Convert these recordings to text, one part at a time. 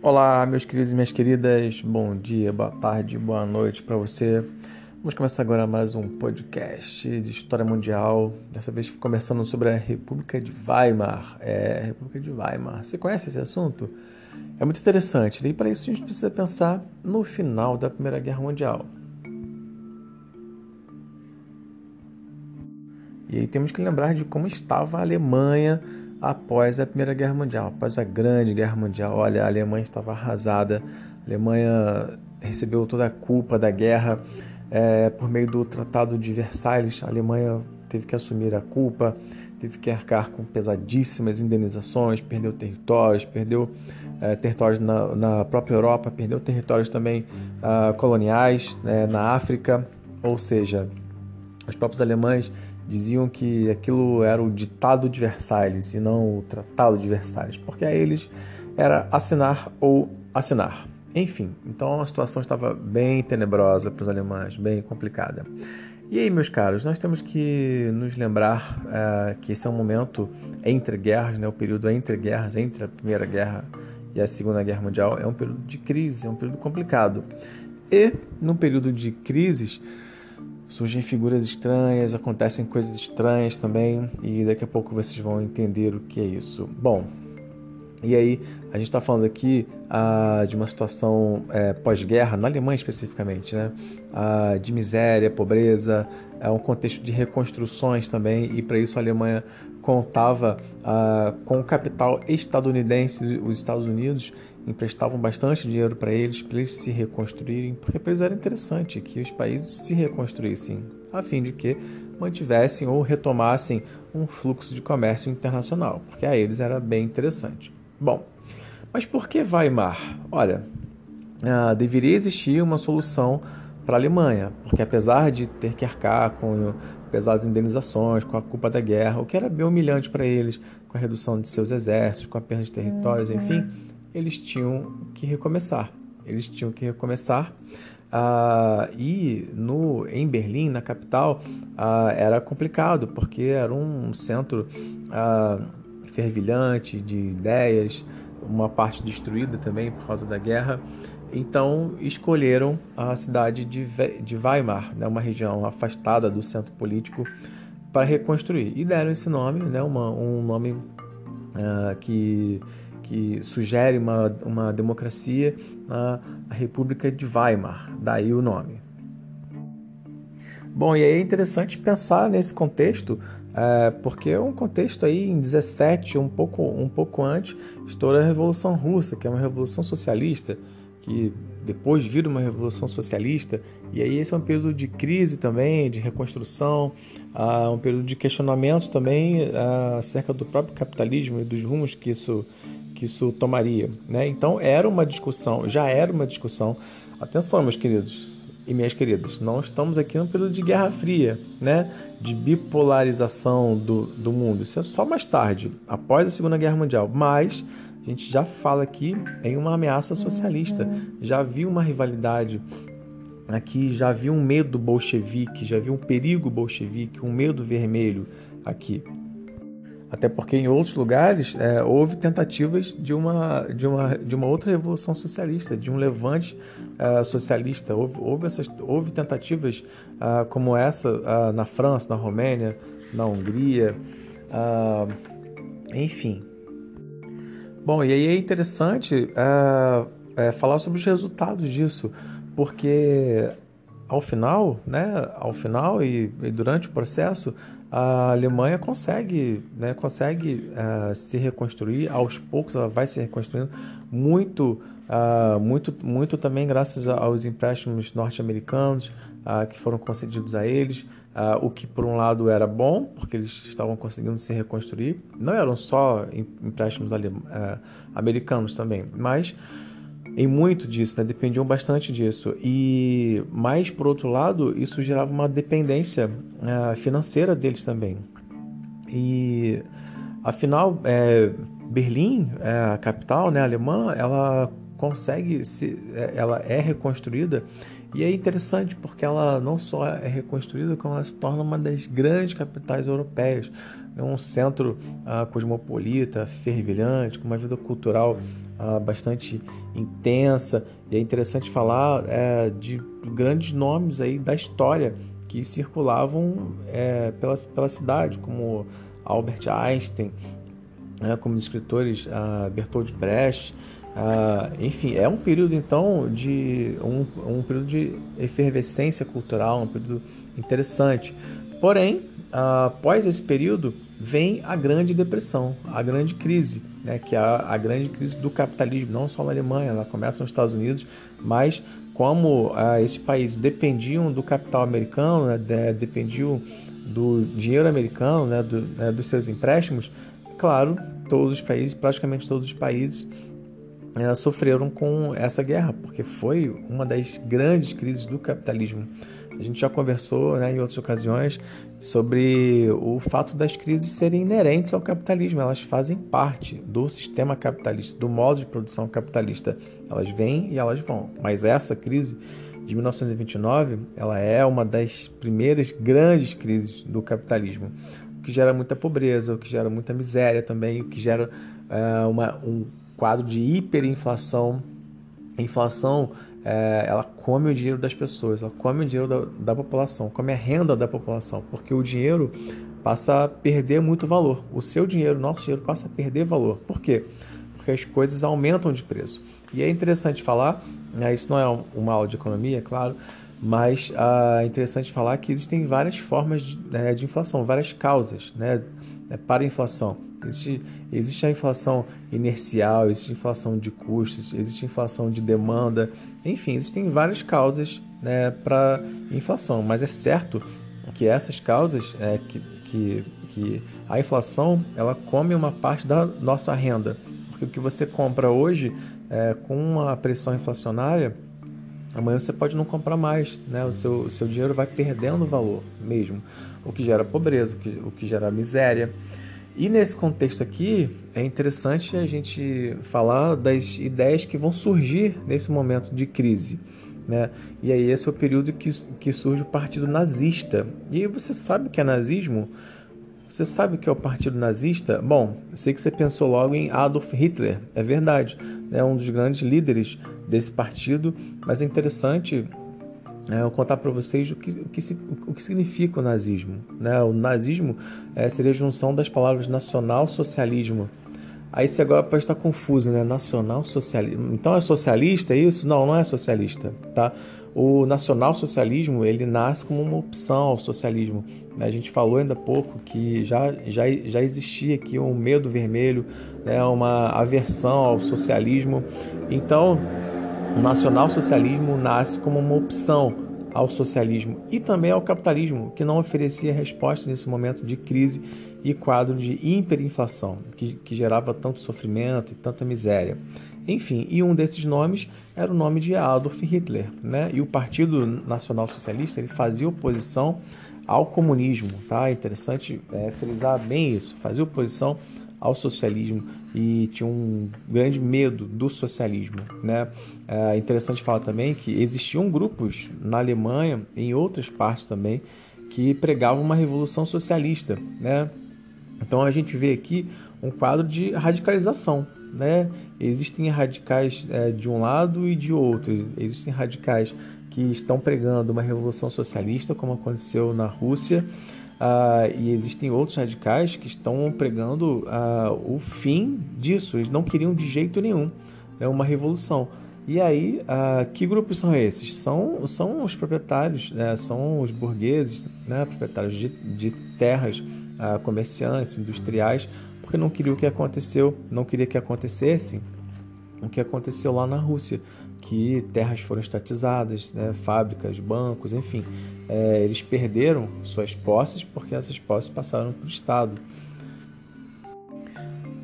Olá, meus queridos e minhas queridas, bom dia, boa tarde, boa noite para você. Vamos começar agora mais um podcast de história mundial. Dessa vez conversando sobre a República de Weimar. É, República de Weimar. Você conhece esse assunto? É muito interessante. E para isso a gente precisa pensar no final da Primeira Guerra Mundial. E aí temos que lembrar de como estava a Alemanha após a Primeira Guerra Mundial, após a Grande Guerra Mundial. Olha, a Alemanha estava arrasada, a Alemanha recebeu toda a culpa da guerra é, por meio do Tratado de Versalhes. A Alemanha teve que assumir a culpa, teve que arcar com pesadíssimas indenizações, perdeu territórios, perdeu é, territórios na, na, própria Europa, perdeu territórios também uh, coloniais né, na África, ou seja, os próprios alemães diziam que aquilo era o ditado de Versalhes e não o tratado de Versalhes, porque a eles era assinar ou assinar. Enfim, então a situação estava bem tenebrosa para os alemães, bem complicada. E aí, meus caros, nós temos que nos lembrar uh, que esse é um momento entre guerras, né? o período entre guerras, entre a Primeira Guerra e a Segunda Guerra Mundial, é um período de crise, é um período complicado. E, num período de crises, surgem figuras estranhas, acontecem coisas estranhas também, e daqui a pouco vocês vão entender o que é isso. Bom, e aí a gente está falando aqui ah, de uma situação é, pós-guerra, na Alemanha especificamente, né? Ah, de miséria, pobreza, é um contexto de reconstruções também, e para isso a Alemanha contava ah, com o capital estadunidense, os Estados Unidos emprestavam bastante dinheiro para eles, para eles se reconstruírem, porque para eles era interessante que os países se reconstruíssem, a fim de que mantivessem ou retomassem um fluxo de comércio internacional, porque a eles era bem interessante. Bom, mas por que Weimar? Olha, ah, deveria existir uma solução para a Alemanha, porque apesar de ter que arcar com pesadas indenizações, com a culpa da guerra, o que era bem humilhante para eles, com a redução de seus exércitos, com a perda de territórios, enfim, eles tinham que recomeçar. Eles tinham que recomeçar. Uh, e no, em Berlim, na capital, uh, era complicado, porque era um centro uh, fervilhante de ideias, uma parte destruída também por causa da guerra. Então escolheram a cidade de, de Weimar, né, uma região afastada do centro político, para reconstruir. E deram esse nome, né, uma, um nome uh, que, que sugere uma, uma democracia, uh, a República de Weimar, daí o nome. Bom, e aí é interessante pensar nesse contexto, é, porque é um contexto aí em 17, um pouco, um pouco antes, estoura a Revolução Russa, que é uma revolução socialista, que depois vira uma revolução socialista, e aí esse é um período de crise também, de reconstrução, uh, um período de questionamento também uh, acerca do próprio capitalismo e dos rumos que isso, que isso tomaria. Né? Então era uma discussão, já era uma discussão. Atenção, meus queridos e minhas queridas, não estamos aqui num período de Guerra Fria, né? de bipolarização do, do mundo. Isso é só mais tarde, após a Segunda Guerra Mundial. Mas a gente já fala aqui em uma ameaça socialista. Já viu uma rivalidade aqui, já viu um medo bolchevique, já viu um perigo bolchevique, um medo vermelho aqui. Até porque em outros lugares é, houve tentativas de uma, de, uma, de uma outra revolução socialista, de um levante é, socialista. Houve, houve, essas, houve tentativas uh, como essa uh, na França, na Romênia, na Hungria, uh, enfim. Bom, e aí é interessante é, falar sobre os resultados disso, porque ao final, né, ao final e, e durante o processo, a Alemanha consegue, né, consegue uh, se reconstruir aos poucos, ela vai se reconstruindo. Muito, uh, muito, muito também graças aos empréstimos norte-americanos uh, que foram concedidos a eles, o que por um lado era bom porque eles estavam conseguindo se reconstruir, não eram só empréstimos americanos também, mas em muito disso, né? dependiam bastante disso. E mais por outro lado, isso gerava uma dependência uh, financeira deles também. E afinal, é, Berlim, é, a capital né, alemã, ela consegue se, ela é reconstruída E é interessante porque ela não só é reconstruída, como ela se torna uma das grandes capitais europeias. É um centro uh, cosmopolita, fervilhante, com uma vida cultural uh, bastante intensa. E é interessante falar é, de grandes nomes aí da história que circulavam é, pela, pela cidade, como Albert Einstein, né, como os escritores uh, Bertolt Brecht, uh, enfim, é um período então de um, um período de efervescência cultural, um período interessante. Porém, uh, após esse período vem a Grande Depressão, a Grande Crise, né, que é a, a grande crise do capitalismo, não só na Alemanha, ela começa nos Estados Unidos, mas como uh, esses países dependiam do capital americano, né, de, dependiam do dinheiro americano, né, do, né, dos seus empréstimos, claro, todos os países, praticamente todos os países, é, sofreram com essa guerra, porque foi uma das grandes crises do capitalismo. A gente já conversou né, em outras ocasiões sobre o fato das crises serem inerentes ao capitalismo, elas fazem parte do sistema capitalista, do modo de produção capitalista. Elas vêm e elas vão. Mas essa crise de 1929, ela é uma das primeiras grandes crises do capitalismo, o que gera muita pobreza, o que gera muita miséria também, o que gera é, uma, um quadro de hiperinflação. A inflação é, ela come o dinheiro das pessoas, ela come o dinheiro da, da população, come a renda da população, porque o dinheiro passa a perder muito valor. O seu dinheiro, nosso dinheiro, passa a perder valor. Por quê? Porque as coisas aumentam de preço. E é interessante falar, né, isso não é uma aula de economia, é claro, mas ah, é interessante falar que existem várias formas de, né, de inflação, várias causas né, né para a inflação. Existe, existe a inflação inercial, existe inflação de custos, existe inflação de demanda, enfim, existem várias causas né, para inflação, mas é certo que essas causas, é, que, que, que a inflação ela come uma parte da nossa renda, porque o que você compra hoje é, com uma pressão inflacionária, amanhã você pode não comprar mais, né? O seu, o seu dinheiro vai perdendo valor mesmo, o que gera pobreza, o que, o que gera miséria. E nesse contexto aqui, é interessante a gente falar das ideias que vão surgir nesse momento de crise. Né? E aí esse é o período que, que surge o partido nazista. E você sabe o que é nazismo? Você sabe o que é o partido nazista? Bom, sei que você pensou logo em Adolf Hitler, é verdade, é um dos grandes líderes desse partido, mas é interessante é, eu contar para vocês o que, o, que, o que significa o nazismo. Né? O nazismo é, seria a junção das palavras nacional-socialismo. Aí você agora pode estar confuso, né? Nacional-socialismo. Então é socialista isso? Não, não é socialista, tá? O nacional-socialismo, ele nasce como uma opção ao socialismo. A gente falou ainda há pouco que já, já, já existia aqui um medo vermelho, né? uma aversão ao socialismo. Então, o nacional-socialismo nasce como uma opção ao socialismo e também ao capitalismo, que não oferecia resposta nesse momento de crise e quadro de hiperinflação, que, que gerava tanto sofrimento e tanta miséria. Enfim, e um desses nomes era o nome de Adolf Hitler, né? E o Partido Nacional Socialista ele fazia oposição ao comunismo, tá? É interessante é, frisar bem isso, fazia oposição ao socialismo e tinha um grande medo do socialismo. Né? É interessante falar também que existiam grupos na Alemanha, em outras partes também, que pregavam uma revolução socialista. Né? Então a gente vê aqui um quadro de radicalização. Né? Existem radicais é, de um lado e de outro. Existem radicais que estão pregando uma revolução socialista, como aconteceu na Rússia, Uh, e existem outros radicais que estão pregando uh, o fim disso. Eles não queriam de jeito nenhum né, uma revolução. E aí, uh, que grupos são esses? São, são os proprietários, né, são os burgueses, né, proprietários de, de terras, comerciantes, industriais, porque não queriam o que aconteceu, não queria que acontecesse o que aconteceu lá na Rússia que terras foram estatizadas, né, fábricas, bancos, enfim. É, eles perderam suas posses porque essas posses passaram para o Estado.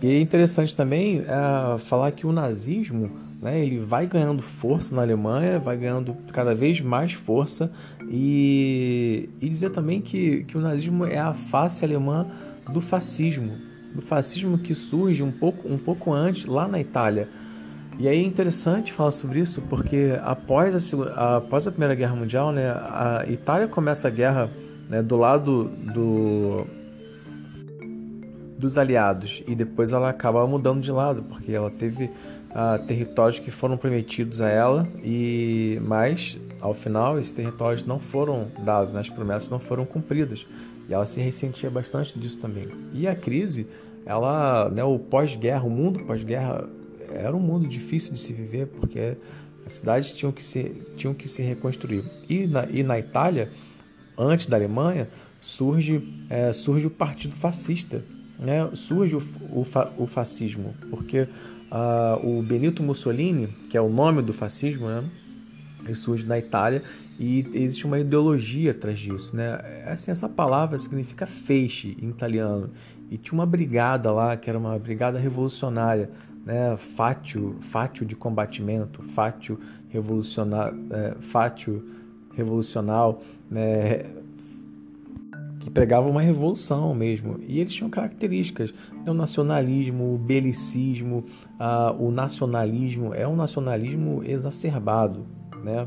E é interessante também é, falar que o nazismo né, ele vai ganhando força na Alemanha, vai ganhando cada vez mais força e, e dizer também que, que o nazismo é a face alemã do fascismo, do fascismo que surge um pouco, um pouco antes lá na Itália E aí é interessante falar sobre isso porque após a, após a Primeira Guerra Mundial, né, a Itália começa a guerra né, do lado do, dos aliados e depois ela acaba mudando de lado porque ela teve uh, territórios que foram prometidos a ela e mas ao final esses territórios não foram dados, né, as promessas não foram cumpridas e ela se ressentia bastante disso também. E a crise, ela, né, o pós-guerra, o mundo pós-guerra era um mundo difícil de se viver porque as cidades tinham que se, tinham que se reconstruir. E na, e na Itália, antes da Alemanha, surge, é, surge o Partido Fascista, né? surge o, o, o fascismo, porque uh, o Benito Mussolini, que é o nome do fascismo, né? ele surge na Itália e existe uma ideologia atrás disso. Né? Assim, essa palavra significa feixe em italiano. E tinha uma brigada lá, que era uma brigada revolucionária, né, fátio, de combatimento, fátio revolucionar, é, fátio revolucional, né, que pregava uma revolução mesmo. E eles tinham características, né, o nacionalismo, o belicismo, a, o nacionalismo, é um nacionalismo exacerbado, né,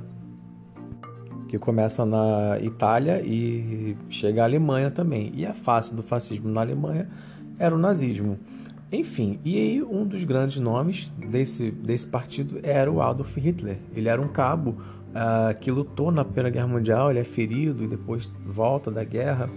que começa na Itália e chega à Alemanha também. E a face do fascismo na Alemanha era o nazismo. Enfim, e aí um dos grandes nomes desse, desse partido era o Adolf Hitler. Ele era um cabo uh, que lutou na Primeira Guerra Mundial, ele é ferido e depois volta da guerra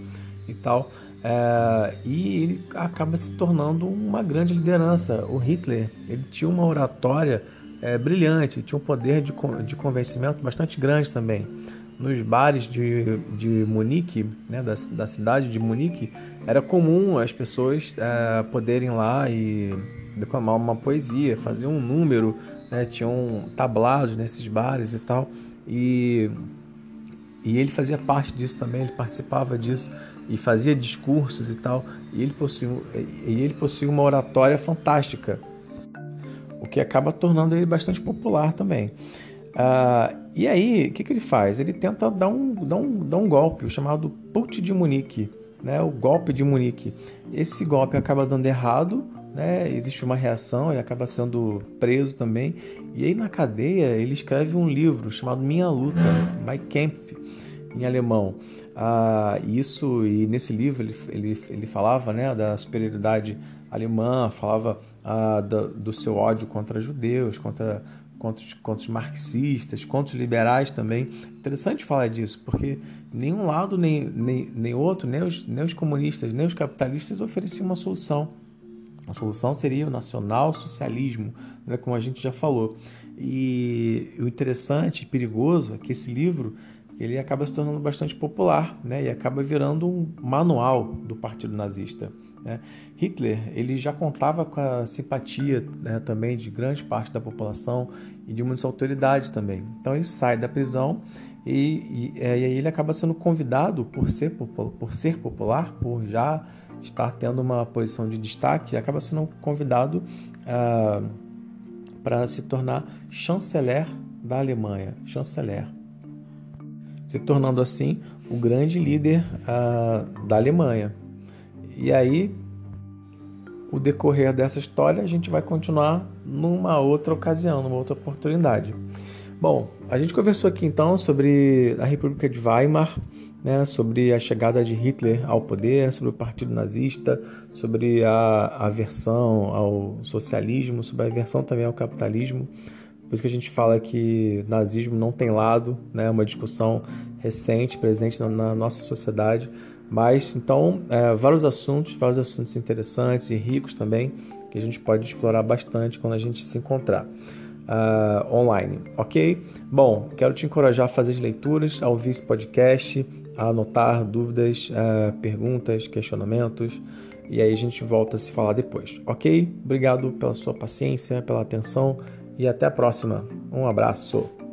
e tal. Uh, e ele acaba se tornando uma grande liderança. O Hitler ele tinha uma oratória uh, brilhante, tinha um poder de, de convencimento bastante grande também nos bares de, de Munique, né, da, da cidade de Munique, era comum as pessoas é, poderem lá e declamar uma poesia, fazer um número, né, tinham tablados nesses bares e tal, e, e ele fazia parte disso também, ele participava disso e fazia discursos e tal, e ele possuía, e ele possuía uma oratória fantástica, o que acaba tornando ele bastante popular também. Uh, e aí, o que, que ele faz? Ele tenta dar um, dar um, dar um golpe, o chamado Put de Munique, né? o golpe de Munique. Esse golpe acaba dando errado, né? existe uma reação, ele acaba sendo preso também. E aí, na cadeia, ele escreve um livro chamado Minha Luta, My Kampf, em alemão. Ah, isso, e nesse livro ele, ele, ele falava né, da superioridade alemã, falava ah, do, do seu ódio contra judeus, contra contra os, contra os marxistas, contra os liberais também. Interessante falar disso, porque nenhum lado, nem, nem, nem outro, nem os, nem os comunistas, nem os capitalistas ofereciam uma solução. A solução seria o nacional-socialismo, né, como a gente já falou. E o interessante e perigoso é que esse livro ele acaba se tornando bastante popular né, e acaba virando um manual do Partido Nazista. Né? Hitler ele já contava com a simpatia né, também de grande parte da população e de muitas autoridades também. Então ele sai da prisão e, e, é, e aí ele acaba sendo convidado por ser, por ser popular, por já estar tendo uma posição de destaque, acaba sendo convidado ah, para se tornar chanceler da Alemanha, chanceler, se tornando assim o grande líder ah, da Alemanha. E aí, o decorrer dessa história, a gente vai continuar numa outra ocasião, numa outra oportunidade. Bom, a gente conversou aqui então sobre a República de Weimar, né, sobre a chegada de Hitler ao poder, sobre o Partido Nazista, sobre a aversão ao socialismo, sobre a aversão também ao capitalismo. Por isso que a gente fala que nazismo não tem lado, né, uma discussão recente, presente na, na nossa sociedade mas então, é, vários assuntos, vários assuntos interessantes e ricos também, que a gente pode explorar bastante quando a gente se encontrar uh, online, ok? Bom, quero te encorajar a fazer as leituras, a ouvir esse podcast, a anotar dúvidas, uh, perguntas, questionamentos, e aí a gente volta a se falar depois, ok? Obrigado pela sua paciência, pela atenção e até a próxima. Um abraço.